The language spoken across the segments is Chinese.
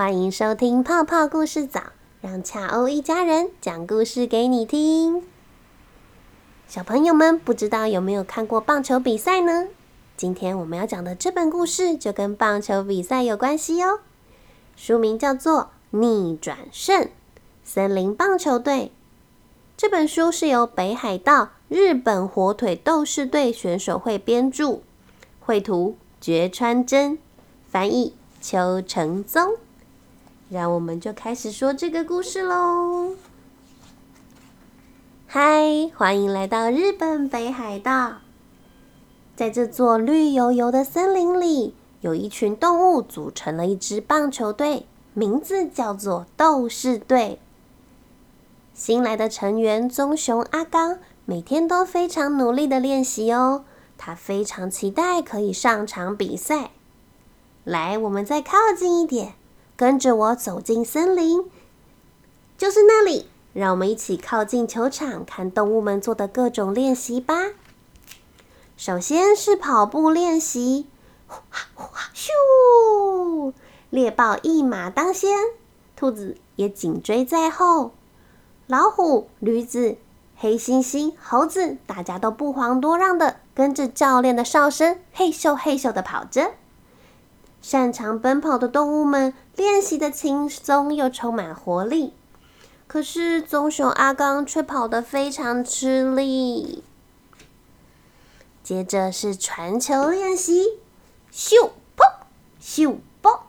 欢迎收听泡泡故事早，让恰欧一家人讲故事给你听。小朋友们，不知道有没有看过棒球比赛呢？今天我们要讲的这本故事就跟棒球比赛有关系哦。书名叫做《逆转胜：森林棒球队》。这本书是由北海道日本火腿斗士队选手会编著，绘图绝川真，翻译邱成宗。让我们就开始说这个故事喽。嗨，欢迎来到日本北海道。在这座绿油油的森林里，有一群动物组成了一支棒球队，名字叫做斗士队。新来的成员棕熊阿刚每天都非常努力的练习哦，他非常期待可以上场比赛。来，我们再靠近一点。跟着我走进森林，就是那里。让我们一起靠近球场，看动物们做的各种练习吧。首先是跑步练习，呼哈呼哈咻！猎豹一马当先，兔子也紧追在后。老虎、驴子、黑猩猩、猴子，大家都不遑多让的跟着教练的哨声，嘿咻嘿咻的跑着。擅长奔跑的动物们练习的轻松又充满活力，可是棕熊阿刚却跑得非常吃力。接着是传球练习，咻砰咻砰。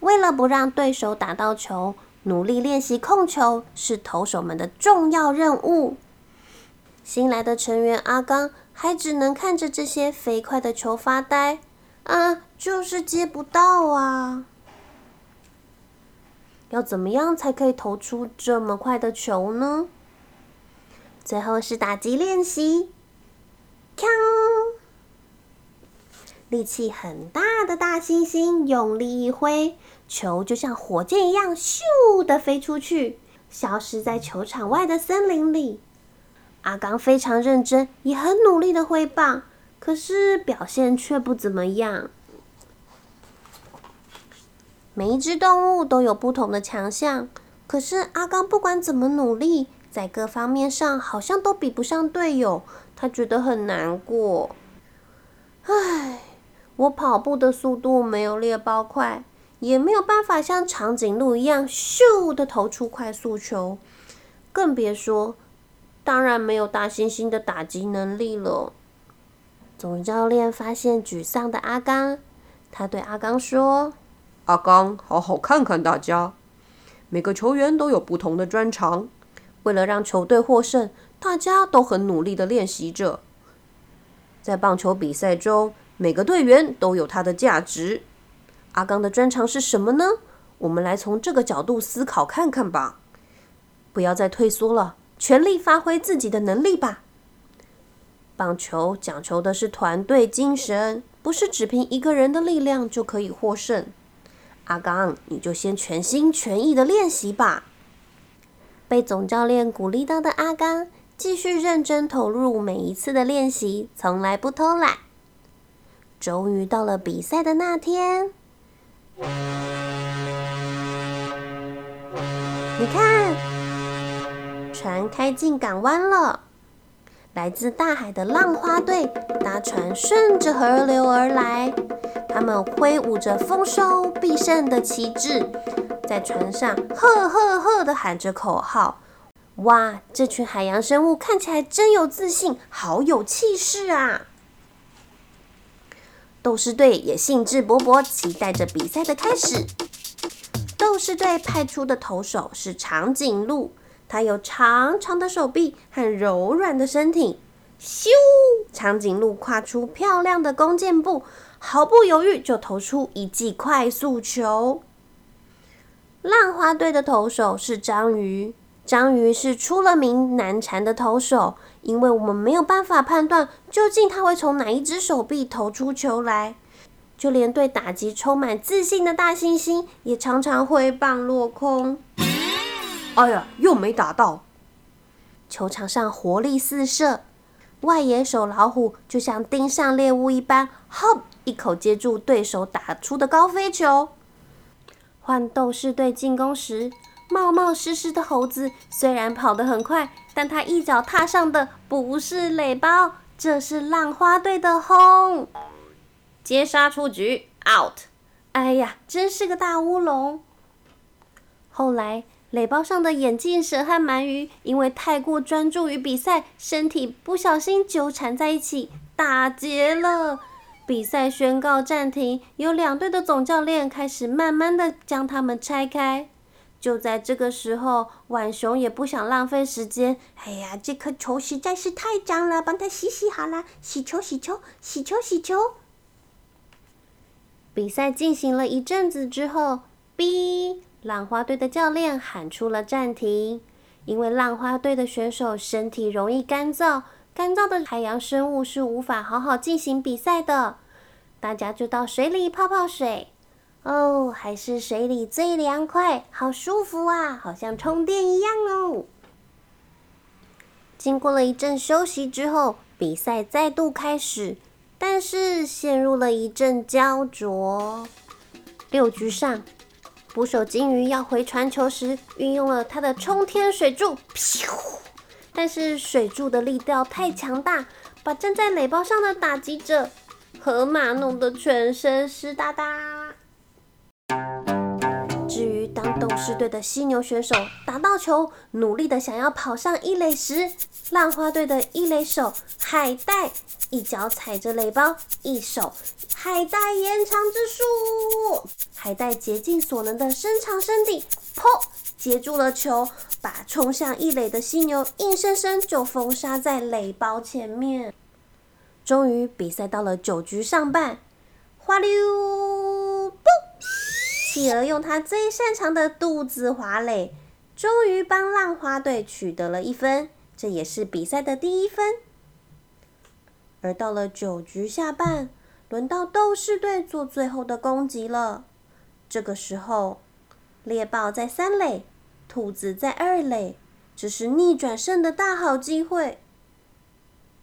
为了不让对手打到球，努力练习控球是投手们的重要任务。新来的成员阿刚还只能看着这些飞快的球发呆。啊，就是接不到啊！要怎么样才可以投出这么快的球呢？最后是打击练习，锵！力气很大的大猩猩用力一挥，球就像火箭一样，咻的飞出去，消失在球场外的森林里。阿刚非常认真，也很努力的挥棒。可是表现却不怎么样。每一只动物都有不同的强项，可是阿刚不管怎么努力，在各方面上好像都比不上队友，他觉得很难过。唉，我跑步的速度没有猎豹快，也没有办法像长颈鹿一样咻的投出快速球，更别说，当然没有大猩猩的打击能力了。总教练发现沮丧的阿刚，他对阿刚说：“阿刚，好好看看大家，每个球员都有不同的专长。为了让球队获胜，大家都很努力的练习着。在棒球比赛中，每个队员都有他的价值。阿刚的专长是什么呢？我们来从这个角度思考看看吧。不要再退缩了，全力发挥自己的能力吧。”棒球讲求的是团队精神，不是只凭一个人的力量就可以获胜。阿刚，你就先全心全意的练习吧。被总教练鼓励到的阿刚，继续认真投入每一次的练习，从来不偷懒。终于到了比赛的那天，你看，船开进港湾了。来自大海的浪花队搭船顺着河流而来，他们挥舞着丰收必胜的旗帜，在船上呵呵呵的喊着口号。哇，这群海洋生物看起来真有自信，好有气势啊！斗士队也兴致勃勃，期待着比赛的开始。斗士队派出的投手是长颈鹿。它有长长的手臂和柔软的身体，咻！长颈鹿跨出漂亮的弓箭步，毫不犹豫就投出一记快速球。浪花队的投手是章鱼，章鱼是出了名难缠的投手，因为我们没有办法判断究竟他会从哪一只手臂投出球来，就连对打击充满自信的大猩猩也常常挥棒落空。哎呀，又没打到！球场上活力四射，外野手老虎就像盯上猎物一般，吼一口接住对手打出的高飞球。换斗士队进攻时，冒冒失失的猴子虽然跑得很快，但他一脚踏上的不是垒包，这是浪花队的轰。接杀出局，out！哎呀，真是个大乌龙。后来，垒包上的眼镜蛇和鳗鱼因为太过专注于比赛，身体不小心纠缠在一起，打结了。比赛宣告暂停，有两队的总教练开始慢慢的将他们拆开。就在这个时候，浣熊也不想浪费时间。哎呀，这颗球实在是太脏了，帮它洗洗好了，洗球，洗球，洗球，洗球。比赛进行了一阵子之后，B 浪花队的教练喊出了暂停，因为浪花队的选手身体容易干燥，干燥的海洋生物是无法好好进行比赛的。大家就到水里泡泡水，哦，还是水里最凉快，好舒服啊，好像充电一样哦。经过了一阵休息之后，比赛再度开始。但是陷入了一阵焦灼。六局上，捕手金鱼要回传球时，运用了他的冲天水柱，但是水柱的力道太强大，把站在垒包上的打击者河马弄得全身湿哒哒。当斗士队的犀牛选手打到球，努力的想要跑上一垒时，浪花队的一垒手海带一脚踩着垒包，一手海带延长之术，海带竭尽所能的伸长身体，噗，接住了球，把冲向一垒的犀牛硬生生就封杀在垒包前面。终于，比赛到了九局上半，滑溜，企鹅用他最擅长的肚子滑垒，终于帮浪花队取得了一分，这也是比赛的第一分。而到了九局下半，轮到斗士队做最后的攻击了。这个时候，猎豹在三垒，兔子在二垒，这是逆转胜的大好机会。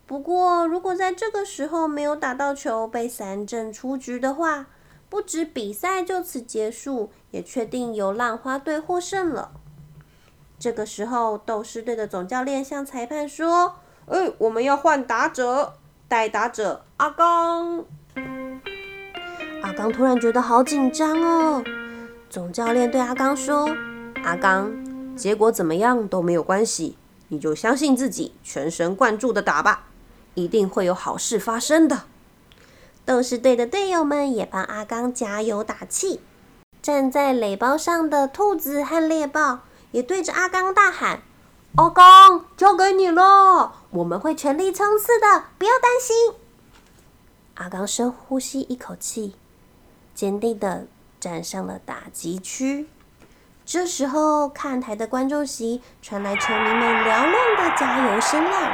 不过，如果在这个时候没有打到球，被三振出局的话，不止比赛就此结束，也确定由浪花队获胜了。这个时候，斗士队的总教练向裁判说：“哎，我们要换打者。”代打者阿刚，阿刚突然觉得好紧张哦。总教练对阿刚说：“阿刚，结果怎么样都没有关系，你就相信自己，全神贯注的打吧，一定会有好事发生的。”斗士队的队友们也帮阿刚加油打气。站在垒包上的兔子和猎豹也对着阿刚大喊。阿刚，交给你了，我们会全力冲刺的，不要担心。阿刚深呼吸一口气，坚定的站上了打击区。这时候，看台的观众席传来球迷们嘹亮的加油声浪。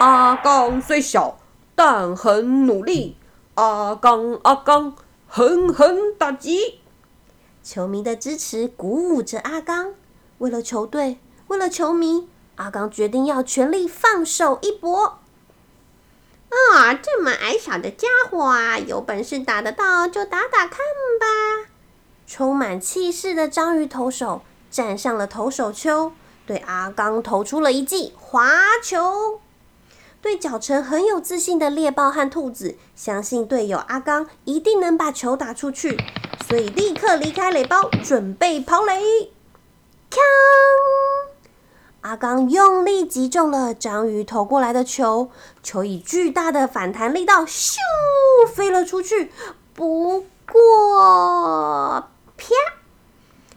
阿刚虽小，但很努力。阿刚，阿刚，狠狠打击！球迷的支持鼓舞着阿刚，为了球队。为了球迷，阿刚决定要全力放手一搏。啊，这么矮小的家伙啊，有本事打得到就打打看吧！充满气势的章鱼投手站上了投手丘，对阿刚投出了一记滑球。对脚程很有自信的猎豹和兔子，相信队友阿刚一定能把球打出去，所以立刻离开垒包，准备跑垒。锵！阿刚用力击中了章鱼投过来的球，球以巨大的反弹力道咻飞了出去。不过，啪！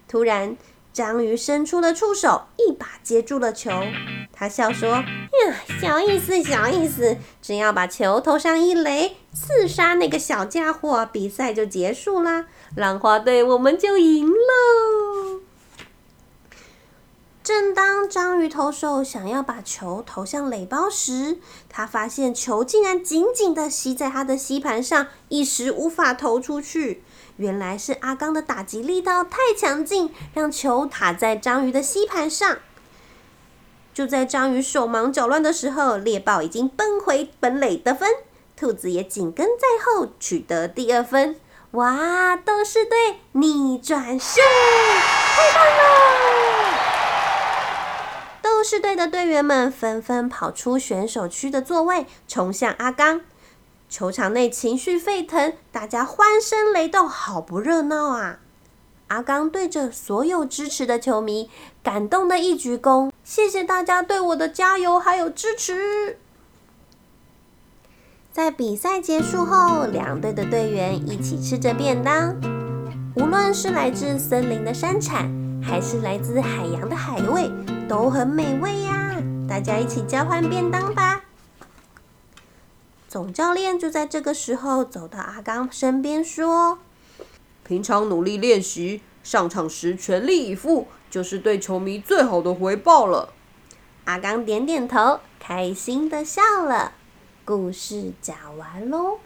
突然，章鱼伸出了触手，一把接住了球。他笑说：“呀，小意思，小意思，只要把球投上一垒，刺杀那个小家伙，比赛就结束啦！浪花队，我们就赢喽！”正当章鱼投手想要把球投向垒包时，他发现球竟然紧紧的吸在他的吸盘上，一时无法投出去。原来是阿刚的打击力道太强劲，让球卡在章鱼的吸盘上。就在章鱼手忙脚乱的时候，猎豹已经奔回本垒得分，兔子也紧跟在后取得第二分。哇，斗士队逆转胜，太棒了！斗士队的队员们纷纷跑出选手区的座位，冲向阿刚。球场内情绪沸腾，大家欢声雷动，好不热闹啊！阿刚对着所有支持的球迷，感动的一鞠躬，谢谢大家对我的加油还有支持。在比赛结束后，两队的队员一起吃着便当。无论是来自森林的山产，还是来自海洋的海味，都很美味呀！大家一起交换便当吧。总教练就在这个时候走到阿刚身边说。平常努力练习，上场时全力以赴，就是对球迷最好的回报了。阿刚点点头，开心的笑了。故事讲完喽。